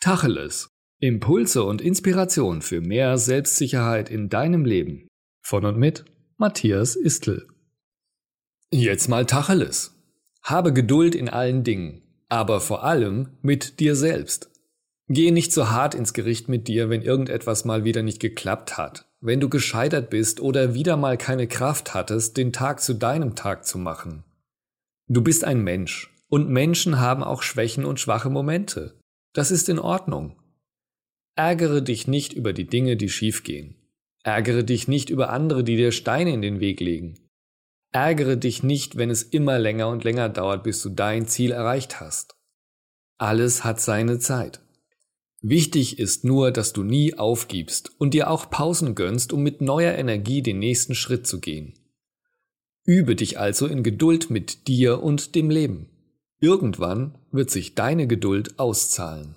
Tacheles. Impulse und Inspiration für mehr Selbstsicherheit in deinem Leben. Von und mit Matthias Istl. Jetzt mal Tacheles. Habe Geduld in allen Dingen, aber vor allem mit dir selbst. Gehe nicht so hart ins Gericht mit dir, wenn irgendetwas mal wieder nicht geklappt hat, wenn du gescheitert bist oder wieder mal keine Kraft hattest, den Tag zu deinem Tag zu machen. Du bist ein Mensch und Menschen haben auch Schwächen und schwache Momente. Das ist in Ordnung. Ärgere dich nicht über die Dinge, die schiefgehen. Ärgere dich nicht über andere, die dir Steine in den Weg legen. Ärgere dich nicht, wenn es immer länger und länger dauert, bis du dein Ziel erreicht hast. Alles hat seine Zeit. Wichtig ist nur, dass du nie aufgibst und dir auch Pausen gönnst, um mit neuer Energie den nächsten Schritt zu gehen. Übe dich also in Geduld mit dir und dem Leben. Irgendwann wird sich deine Geduld auszahlen.